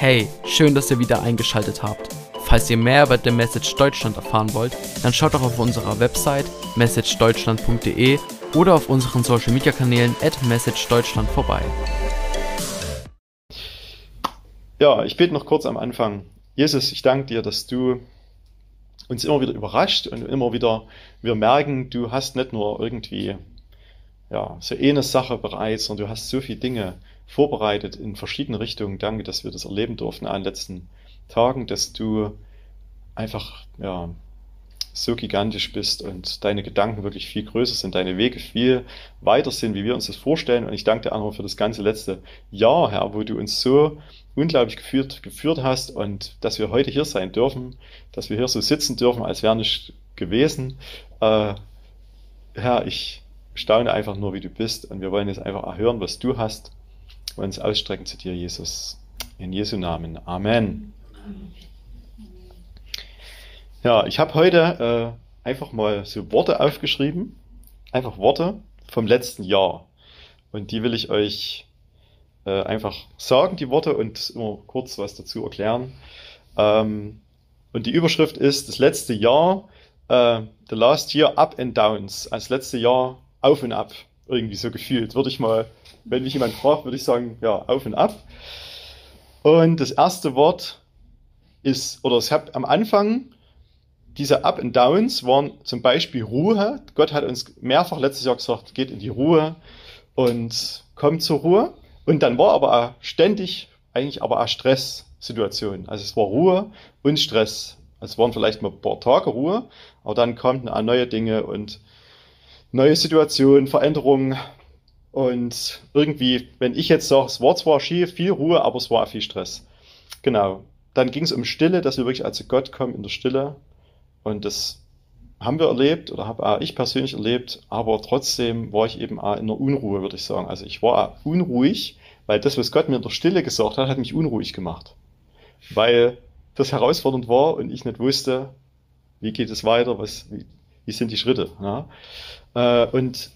Hey, schön, dass ihr wieder eingeschaltet habt. Falls ihr mehr über The Message Deutschland erfahren wollt, dann schaut doch auf unserer Website messagedeutschland.de oder auf unseren Social Media Kanälen at messagedeutschland vorbei. Ja, ich bete noch kurz am Anfang. Jesus, ich danke dir, dass du uns immer wieder überrascht und immer wieder wir merken, du hast nicht nur irgendwie ja, so eine Sache bereits, sondern du hast so viele Dinge vorbereitet in verschiedene Richtungen. Danke, dass wir das erleben durften an den letzten Tagen, dass du einfach ja, so gigantisch bist und deine Gedanken wirklich viel größer sind, deine Wege viel weiter sind, wie wir uns das vorstellen. Und ich danke dir einfach für das ganze letzte Jahr, Herr, wo du uns so unglaublich geführt, geführt hast und dass wir heute hier sein dürfen, dass wir hier so sitzen dürfen, als wäre nicht gewesen. Äh, Herr, ich staune einfach nur, wie du bist und wir wollen jetzt einfach erhören, was du hast und uns ausstrecken zu dir, Jesus. In Jesu Namen. Amen. Ja, ich habe heute äh, einfach mal so Worte aufgeschrieben, einfach Worte vom letzten Jahr. Und die will ich euch äh, einfach sagen, die Worte, und immer kurz was dazu erklären. Ähm, und die Überschrift ist das letzte Jahr, äh, the last year up and downs, als letzte Jahr auf und ab, irgendwie so gefühlt. Würde ich mal, wenn mich jemand fragt, würde ich sagen, ja, auf und ab. Und das erste Wort ist, oder es hat am Anfang diese Up and Downs waren zum Beispiel Ruhe. Gott hat uns mehrfach letztes Jahr gesagt, geht in die Ruhe und kommt zur Ruhe. Und dann war aber ständig eigentlich aber auch Stresssituationen. Also es war Ruhe und Stress. Es waren vielleicht mal ein paar Tage Ruhe, aber dann kamen neue Dinge und neue Situationen, Veränderungen. Und irgendwie, wenn ich jetzt sage, es war zwar schief, viel Ruhe, aber es war viel Stress. Genau. Dann ging es um Stille, dass wir wirklich als Gott kommen in der Stille. Und das haben wir erlebt oder habe ich persönlich erlebt, aber trotzdem war ich eben auch in der Unruhe, würde ich sagen. Also ich war unruhig, weil das, was Gott mir in der Stille gesagt hat, hat mich unruhig gemacht. Weil das herausfordernd war und ich nicht wusste, wie geht es weiter, was, wie, wie sind die Schritte. Äh, und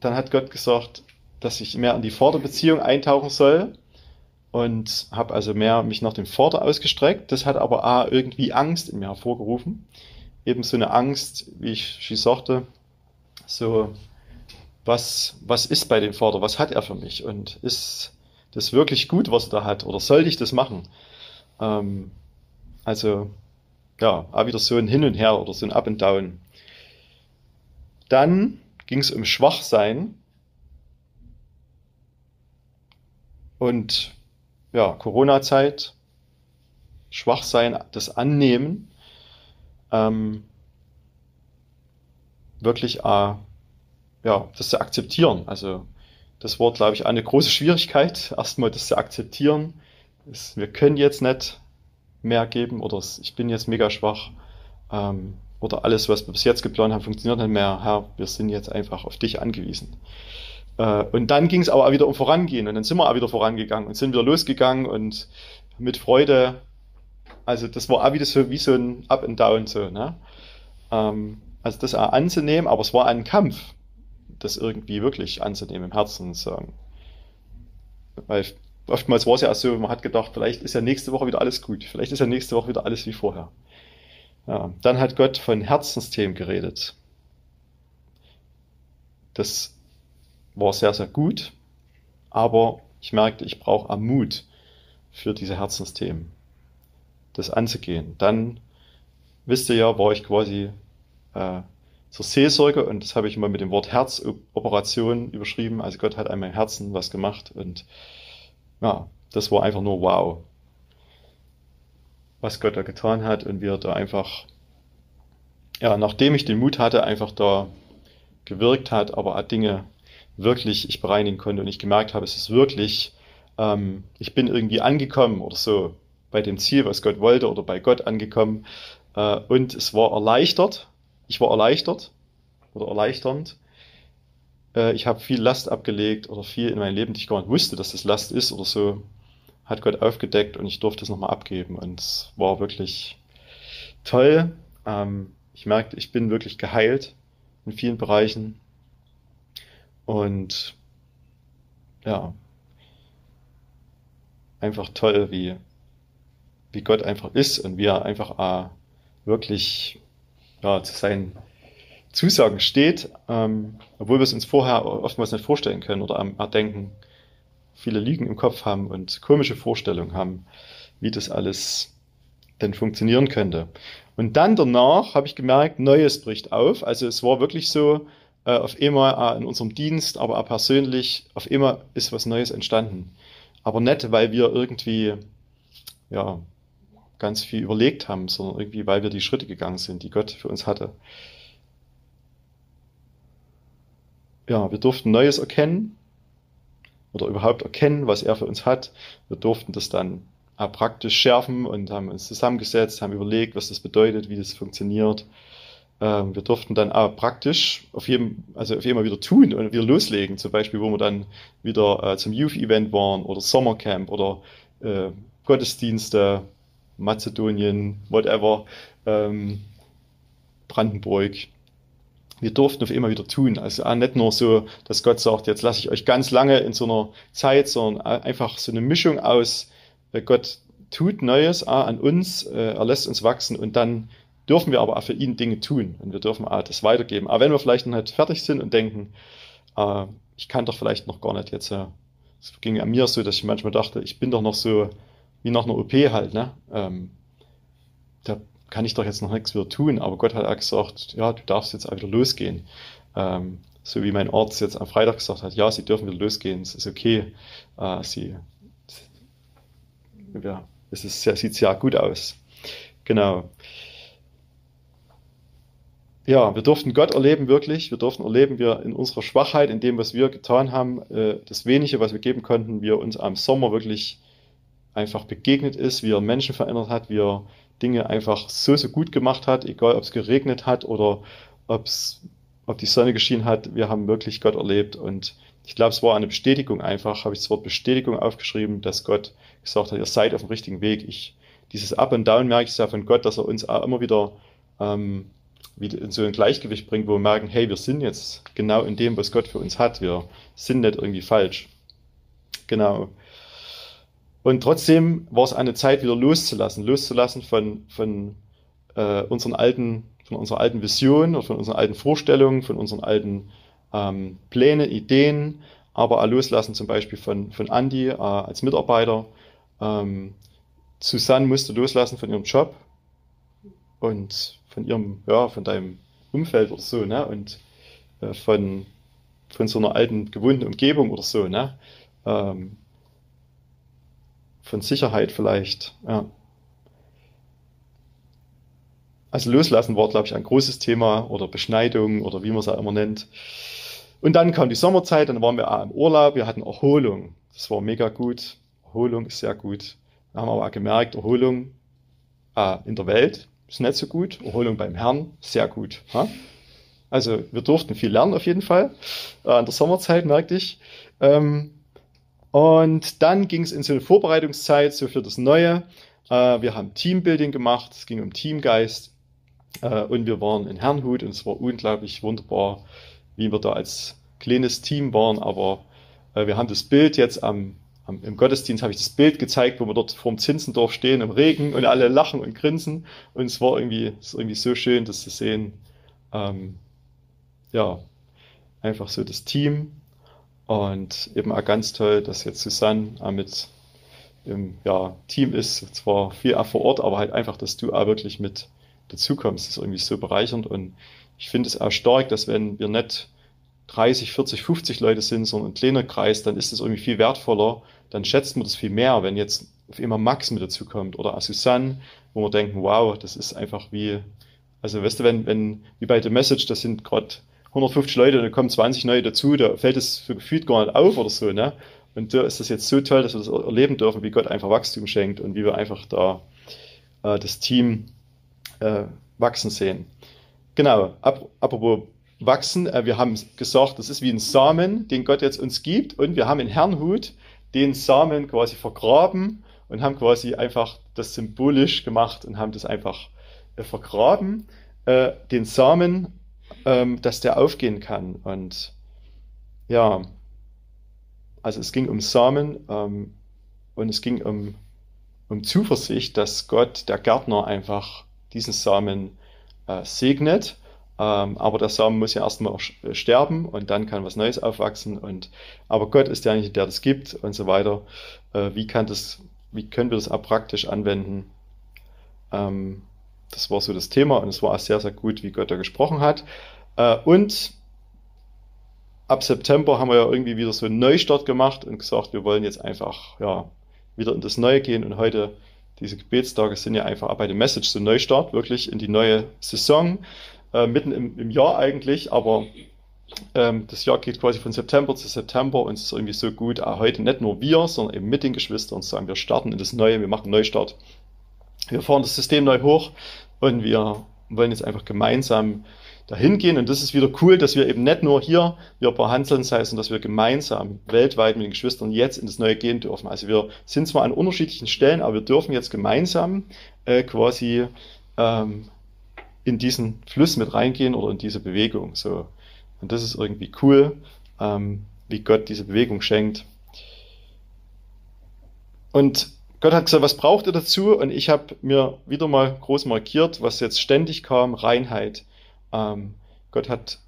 dann hat Gott gesagt, dass ich mehr in die Vorderbeziehung eintauchen soll und habe also mehr mich nach dem Vater ausgestreckt. Das hat aber auch irgendwie Angst in mir hervorgerufen. Eben so eine Angst, wie ich schon sagte, so, was, was ist bei dem Vater? Was hat er für mich? Und ist das wirklich gut, was er da hat? Oder sollte ich das machen? Ähm, also, ja, auch wieder so ein Hin und Her oder so ein Up and Down. Dann ging es um Schwachsein. Und ja, Corona-Zeit, Schwachsein, das Annehmen, ähm, wirklich äh, ja, das zu akzeptieren. Also das war, glaube ich, eine große Schwierigkeit, erstmal das zu akzeptieren. Das, wir können jetzt nicht mehr geben oder ich bin jetzt mega schwach. Ähm, oder alles, was wir bis jetzt geplant haben, funktioniert nicht mehr. Herr, wir sind jetzt einfach auf dich angewiesen. Äh, und dann ging es aber auch wieder um Vorangehen. Und dann sind wir auch wieder vorangegangen und sind wieder losgegangen und mit Freude. Also das war auch wieder so wie so ein Up and Down so. Ne? Ähm, also das auch anzunehmen, aber es war ein Kampf, das irgendwie wirklich anzunehmen im Herzen. So. Weil oftmals war es ja so, man hat gedacht, vielleicht ist ja nächste Woche wieder alles gut. Vielleicht ist ja nächste Woche wieder alles wie vorher. Ja, dann hat Gott von Herzensthemen geredet. Das war sehr, sehr gut, aber ich merkte, ich brauche am Mut für diese Herzensthemen, das anzugehen. Dann, wisst ihr ja, war ich quasi äh, zur Seelsorge und das habe ich immer mit dem Wort Herzoperation überschrieben. Also Gott hat an meinem Herzen was gemacht und ja, das war einfach nur wow was Gott da getan hat und wie er da einfach, ja, nachdem ich den Mut hatte, einfach da gewirkt hat, aber Dinge wirklich ich bereinigen konnte und ich gemerkt habe, es ist wirklich, ähm, ich bin irgendwie angekommen oder so bei dem Ziel, was Gott wollte oder bei Gott angekommen. Äh, und es war erleichtert, ich war erleichtert oder erleichternd. Äh, ich habe viel Last abgelegt oder viel in meinem Leben, die ich gar nicht wusste, dass das Last ist oder so hat Gott aufgedeckt und ich durfte es nochmal abgeben. Und es war wirklich toll. Ähm, ich merkte, ich bin wirklich geheilt in vielen Bereichen. Und ja, einfach toll, wie wie Gott einfach ist und wie er einfach äh, wirklich ja, zu seinen Zusagen steht, ähm, obwohl wir es uns vorher oftmals nicht vorstellen können oder Erdenken viele Lügen im Kopf haben und komische Vorstellungen haben, wie das alles denn funktionieren könnte. Und dann danach habe ich gemerkt, Neues bricht auf. Also es war wirklich so, äh, auf einmal äh, in unserem Dienst, aber auch persönlich, auf einmal ist was Neues entstanden. Aber nicht, weil wir irgendwie, ja, ganz viel überlegt haben, sondern irgendwie, weil wir die Schritte gegangen sind, die Gott für uns hatte. Ja, wir durften Neues erkennen oder überhaupt erkennen, was er für uns hat. Wir durften das dann auch praktisch schärfen und haben uns zusammengesetzt, haben überlegt, was das bedeutet, wie das funktioniert. Ähm, wir durften dann auch praktisch auf jedem, also auf jeden wieder tun und wieder loslegen. Zum Beispiel, wo wir dann wieder äh, zum Youth-Event waren oder Sommercamp oder äh, Gottesdienste, Mazedonien, whatever, ähm, Brandenburg. Wir durften auf immer wieder tun. Also nicht nur so, dass Gott sagt, jetzt lasse ich euch ganz lange in so einer Zeit, sondern einfach so eine Mischung aus, äh, Gott tut Neues an uns, äh, er lässt uns wachsen und dann dürfen wir aber auch für ihn Dinge tun und wir dürfen auch das weitergeben. Aber wenn wir vielleicht noch nicht fertig sind und denken, äh, ich kann doch vielleicht noch gar nicht jetzt, es ging an mir so, dass ich manchmal dachte, ich bin doch noch so wie nach einer OP halt, ne? Ähm, da kann ich doch jetzt noch nichts wieder tun, aber Gott hat auch gesagt, ja, du darfst jetzt auch wieder losgehen. Ähm, so wie mein Arzt jetzt am Freitag gesagt hat, ja, sie dürfen wieder losgehen, es ist okay. Äh, sie, ja, es ist, sieht sehr gut aus. Genau ja, wir durften Gott erleben wirklich. Wir durften erleben, wir in unserer Schwachheit, in dem, was wir getan haben, äh, das Wenige, was wir geben konnten, wie er uns am Sommer wirklich einfach begegnet ist, wie er Menschen verändert hat, wie er Dinge einfach so, so gut gemacht hat, egal ob es geregnet hat oder ob's, ob die Sonne geschienen hat. Wir haben wirklich Gott erlebt und ich glaube, es war eine Bestätigung einfach, habe ich das Wort Bestätigung aufgeschrieben, dass Gott gesagt hat, ihr seid auf dem richtigen Weg. Ich, dieses Up and Down merke ich ja von Gott, dass er uns auch immer wieder ähm, wieder in so ein Gleichgewicht bringt, wo wir merken, hey, wir sind jetzt genau in dem, was Gott für uns hat. Wir sind nicht irgendwie falsch. Genau. Und trotzdem war es eine Zeit, wieder loszulassen, loszulassen von, von äh, unseren alten, von unserer alten Vision oder von unseren alten Vorstellungen, von unseren alten ähm, Plänen, Ideen, aber auch loslassen zum Beispiel von, von Andy äh, als Mitarbeiter. Ähm, Susanne musste loslassen von ihrem Job und von ihrem, ja, von deinem Umfeld oder so, ne? Und äh, von, von so einer alten, gewohnten Umgebung oder so, ne? Ähm, von Sicherheit vielleicht, ja. Also loslassen war, glaube ich, ein großes Thema oder Beschneidung oder wie man es auch immer nennt. Und dann kam die Sommerzeit, dann waren wir im Urlaub, wir hatten Erholung. Das war mega gut. Erholung ist sehr gut. Da haben wir aber auch gemerkt, Erholung äh, in der Welt ist nicht so gut. Erholung beim Herrn, sehr gut. Ha? Also wir durften viel lernen auf jeden Fall. Äh, in der Sommerzeit merkte ich. Ähm, und dann ging es in so eine Vorbereitungszeit so für das Neue. Äh, wir haben Teambuilding gemacht, es ging um Teamgeist. Äh, und wir waren in Herrnhut und es war unglaublich wunderbar, wie wir da als kleines Team waren. Aber äh, wir haben das Bild jetzt am im Gottesdienst habe ich das Bild gezeigt, wo wir dort vorm Zinzendorf stehen im Regen und alle lachen und grinsen. Und es war irgendwie, es irgendwie so schön, das zu sehen. Ähm, ja, einfach so das Team. Und eben auch ganz toll, dass jetzt Susanne auch mit im ja, Team ist. Zwar viel auch vor Ort, aber halt einfach, dass du auch wirklich mit dazukommst. Das ist irgendwie so bereichernd. Und ich finde es auch stark, dass wenn wir nicht 30, 40, 50 Leute sind, sondern ein kleiner Kreis, dann ist es irgendwie viel wertvoller, dann schätzt man das viel mehr, wenn jetzt auf immer Max mit dazu kommt oder Susanne, wo wir denken, wow, das ist einfach wie, also weißt du, wenn, wenn, wie bei The Message, das sind gerade 150 Leute, da kommen 20 neue dazu, da fällt es für gefühlt gar nicht auf oder so, ne? Und da ist das jetzt so toll, dass wir das erleben dürfen, wie Gott einfach Wachstum schenkt und wie wir einfach da äh, das Team äh, wachsen sehen. Genau, ap apropos wachsen. Äh, wir haben gesagt, das ist wie ein Samen, den Gott jetzt uns gibt. Und wir haben in Herrnhut den Samen quasi vergraben und haben quasi einfach das symbolisch gemacht und haben das einfach äh, vergraben, äh, den Samen, ähm, dass der aufgehen kann. Und ja, also es ging um Samen ähm, und es ging um um Zuversicht, dass Gott, der Gärtner, einfach diesen Samen äh, segnet. Ähm, aber der Samen muss ja erstmal äh, sterben und dann kann was Neues aufwachsen. Und, aber Gott ist derjenige, der das gibt und so weiter. Äh, wie, kann das, wie können wir das auch praktisch anwenden? Ähm, das war so das Thema und es war auch sehr, sehr gut, wie Gott da gesprochen hat. Äh, und ab September haben wir ja irgendwie wieder so einen Neustart gemacht und gesagt, wir wollen jetzt einfach ja, wieder in das Neue gehen. Und heute, diese Gebetstage sind ja einfach bei dem Message so Neustart, wirklich in die neue Saison, äh, mitten im, im, Jahr eigentlich, aber ähm, das Jahr geht quasi von September zu September und es ist irgendwie so gut, auch heute nicht nur wir, sondern eben mit den Geschwistern sagen, wir starten in das Neue, wir machen Neustart. Wir fahren das System neu hoch und wir wollen jetzt einfach gemeinsam dahin gehen. Und das ist wieder cool, dass wir eben nicht nur hier, wir behandeln sei, sondern dass wir gemeinsam weltweit mit den Geschwistern jetzt in das Neue gehen dürfen. Also wir sind zwar an unterschiedlichen Stellen, aber wir dürfen jetzt gemeinsam äh, quasi ähm, in diesen Fluss mit reingehen oder in diese Bewegung. So. Und das ist irgendwie cool, ähm, wie Gott diese Bewegung schenkt. Und Gott hat gesagt, was braucht ihr dazu? Und ich habe mir wieder mal groß markiert, was jetzt ständig kam, Reinheit. Ähm, Gott hat,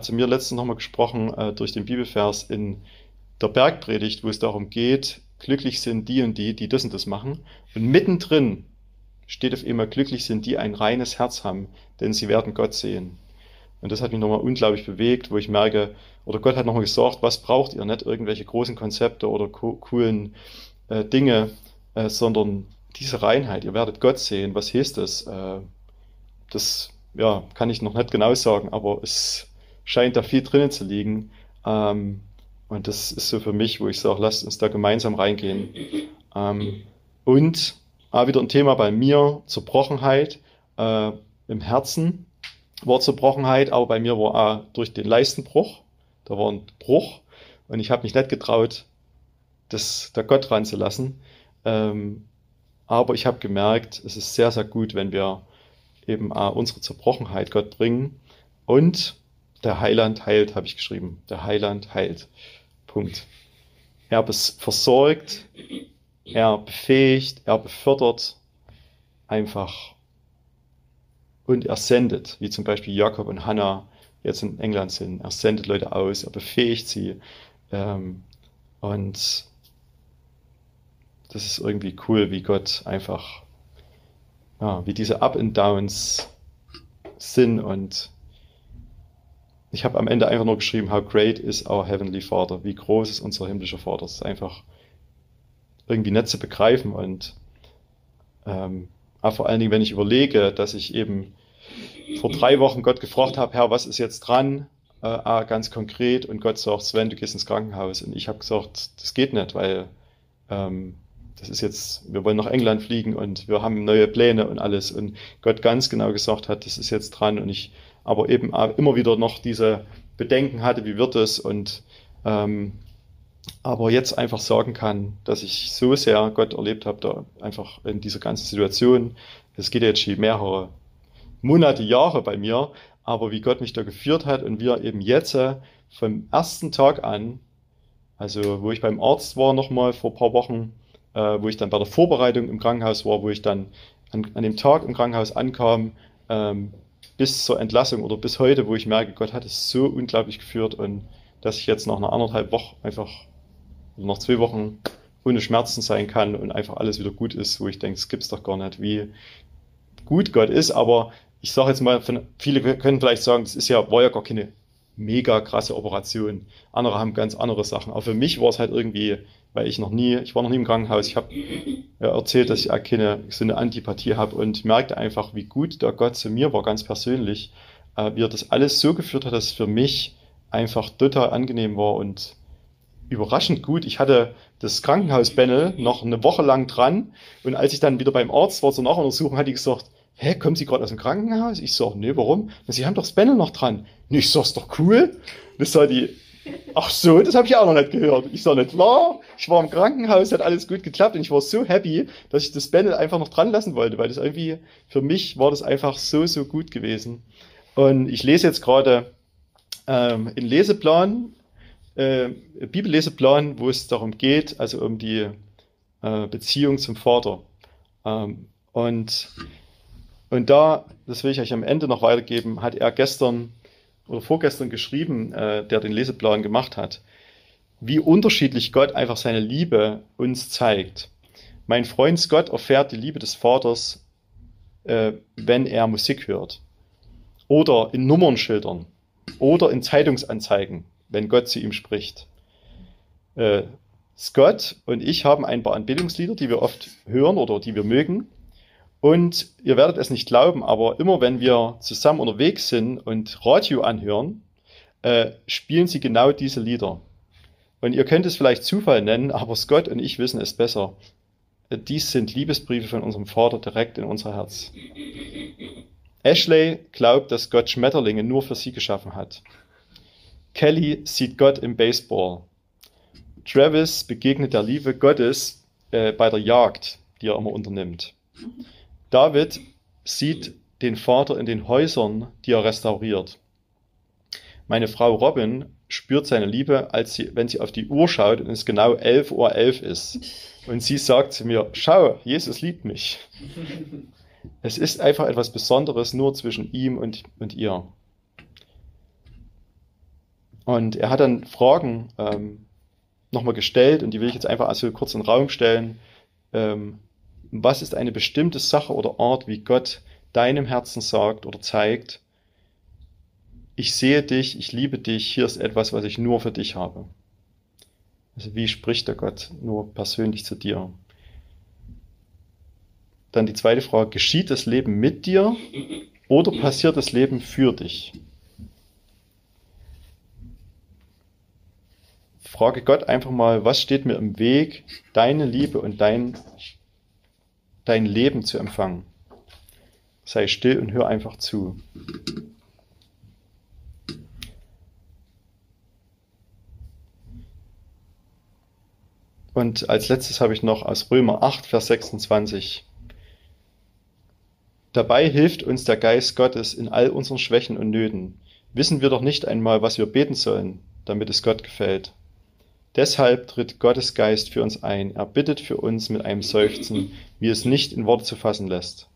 zu mir letztens nochmal gesprochen äh, durch den Bibelvers in der Bergpredigt, wo es darum geht, glücklich sind die und die, die das und das machen. Und mittendrin steht auf immer, glücklich sind die ein reines Herz haben, denn sie werden Gott sehen. Und das hat mich nochmal unglaublich bewegt, wo ich merke, oder Gott hat nochmal gesagt, was braucht ihr? Nicht irgendwelche großen Konzepte oder co coolen äh, Dinge, äh, sondern diese Reinheit. Ihr werdet Gott sehen. Was heißt das? Äh, das ja, kann ich noch nicht genau sagen, aber es scheint da viel drinnen zu liegen. Ähm, und das ist so für mich, wo ich sage, lasst uns da gemeinsam reingehen. Ähm, und auch wieder ein Thema bei mir, Zerbrochenheit äh, im Herzen war Zerbrochenheit, aber bei mir war auch durch den Leistenbruch, da war ein Bruch und ich habe mich nicht getraut, das der Gott ranzulassen. Ähm, aber ich habe gemerkt, es ist sehr, sehr gut, wenn wir eben auch unsere Zerbrochenheit Gott bringen. Und der Heiland heilt, habe ich geschrieben. Der Heiland heilt. Punkt. Er versorgt, er befähigt, er befördert einfach und er sendet, wie zum Beispiel Jakob und Hannah jetzt in England sind. Er sendet Leute aus, er befähigt sie. Ähm, und das ist irgendwie cool, wie Gott einfach ja, wie diese Up and Downs sind und ich habe am Ende einfach nur geschrieben, how great is our heavenly Father, wie groß ist unser himmlischer Vater. Das ist einfach irgendwie nicht zu begreifen und ähm, vor allen Dingen, wenn ich überlege, dass ich eben vor drei Wochen Gott gefragt habe, Herr, was ist jetzt dran? Äh, ganz konkret und Gott sagt, Sven, du gehst ins Krankenhaus und ich habe gesagt, das geht nicht, weil ähm, das ist jetzt, wir wollen nach England fliegen und wir haben neue Pläne und alles. Und Gott ganz genau gesagt hat, das ist jetzt dran. Und ich aber eben immer wieder noch diese Bedenken hatte, wie wird es? Und ähm, aber jetzt einfach sagen kann, dass ich so sehr Gott erlebt habe, da einfach in dieser ganzen Situation. Es geht jetzt schon mehrere Monate, Jahre bei mir, aber wie Gott mich da geführt hat und wir eben jetzt äh, vom ersten Tag an, also wo ich beim Arzt war nochmal vor ein paar Wochen, äh, wo ich dann bei der Vorbereitung im Krankenhaus war, wo ich dann an, an dem Tag im Krankenhaus ankam, ähm, bis zur Entlassung oder bis heute, wo ich merke, Gott hat es so unglaublich geführt und dass ich jetzt nach einer anderthalb Woche einfach, nach zwei Wochen ohne Schmerzen sein kann und einfach alles wieder gut ist, wo ich denke, es gibt's doch gar nicht, wie gut Gott ist, aber ich sage jetzt mal, viele können vielleicht sagen, das ist ja, war ja gar keine mega krasse Operation. Andere haben ganz andere Sachen. Aber für mich war es halt irgendwie weil ich noch nie, ich war noch nie im Krankenhaus, ich habe ja, erzählt, dass ich auch keine so eine Antipathie habe und merkte einfach, wie gut der Gott zu mir war, ganz persönlich, äh, wie er das alles so geführt hat, dass es für mich einfach total angenehm war und überraschend gut. Ich hatte das Krankenhausbändel noch eine Woche lang dran und als ich dann wieder beim Arzt war zur Nachuntersuchung, hat die gesagt, hä, kommen Sie gerade aus dem Krankenhaus? Ich sag, nee, warum? Sie haben doch das Bändel noch dran. Nee, ich sag, ist doch cool. Das sah die, Ach so, das habe ich auch noch nicht gehört. Ich sah nicht klar. Ich war im Krankenhaus, hat alles gut geklappt und ich war so happy, dass ich das Panel einfach noch dran lassen wollte, weil das irgendwie, für mich war das einfach so, so gut gewesen. Und ich lese jetzt gerade ähm, in Leseplan, äh, Bibelleseplan, wo es darum geht, also um die äh, Beziehung zum Vater. Ähm, und, und da, das will ich euch am Ende noch weitergeben, hat er gestern oder vorgestern geschrieben, äh, der den Leseplan gemacht hat, wie unterschiedlich Gott einfach seine Liebe uns zeigt. Mein Freund Scott erfährt die Liebe des Vaters, äh, wenn er Musik hört. Oder in Nummernschildern. Oder in Zeitungsanzeigen, wenn Gott zu ihm spricht. Äh, Scott und ich haben ein paar Anbetungslieder, die wir oft hören oder die wir mögen. Und ihr werdet es nicht glauben, aber immer wenn wir zusammen unterwegs sind und Radio anhören, äh, spielen sie genau diese Lieder. Und ihr könnt es vielleicht Zufall nennen, aber Scott und ich wissen es besser. Äh, dies sind Liebesbriefe von unserem Vater direkt in unser Herz. Ashley glaubt, dass Gott Schmetterlinge nur für sie geschaffen hat. Kelly sieht Gott im Baseball. Travis begegnet der Liebe Gottes äh, bei der Jagd, die er immer unternimmt. David sieht den Vater in den Häusern, die er restauriert. Meine Frau Robin spürt seine Liebe, als sie, wenn sie auf die Uhr schaut und es genau 11.11 Uhr 11 ist. Und sie sagt zu mir, schau, Jesus liebt mich. Es ist einfach etwas Besonderes nur zwischen ihm und, und ihr. Und er hat dann Fragen ähm, nochmal gestellt und die will ich jetzt einfach also kurz in den Raum stellen. Ähm, was ist eine bestimmte Sache oder Art, wie Gott deinem Herzen sagt oder zeigt, ich sehe dich, ich liebe dich, hier ist etwas, was ich nur für dich habe. Also wie spricht der Gott nur persönlich zu dir? Dann die zweite Frage, geschieht das Leben mit dir oder passiert das Leben für dich? Frage Gott einfach mal, was steht mir im Weg, deine Liebe und dein, dein Leben zu empfangen? Sei still und hör einfach zu. Und als letztes habe ich noch aus Römer 8, Vers 26. Dabei hilft uns der Geist Gottes in all unseren Schwächen und Nöten. Wissen wir doch nicht einmal, was wir beten sollen, damit es Gott gefällt. Deshalb tritt Gottes Geist für uns ein. Er bittet für uns mit einem Seufzen, wie es nicht in Worte zu fassen lässt.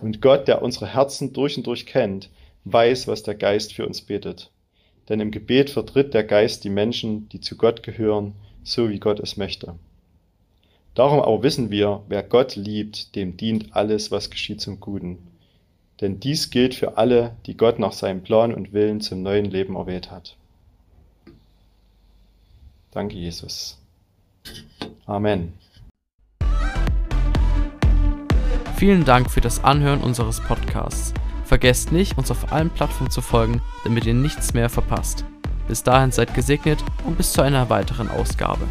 Und Gott, der unsere Herzen durch und durch kennt, weiß, was der Geist für uns betet. Denn im Gebet vertritt der Geist die Menschen, die zu Gott gehören, so wie Gott es möchte. Darum aber wissen wir, wer Gott liebt, dem dient alles, was geschieht zum Guten. Denn dies gilt für alle, die Gott nach seinem Plan und Willen zum neuen Leben erwählt hat. Danke, Jesus. Amen. Vielen Dank für das Anhören unseres Podcasts. Vergesst nicht, uns auf allen Plattformen zu folgen, damit ihr nichts mehr verpasst. Bis dahin seid gesegnet und bis zu einer weiteren Ausgabe.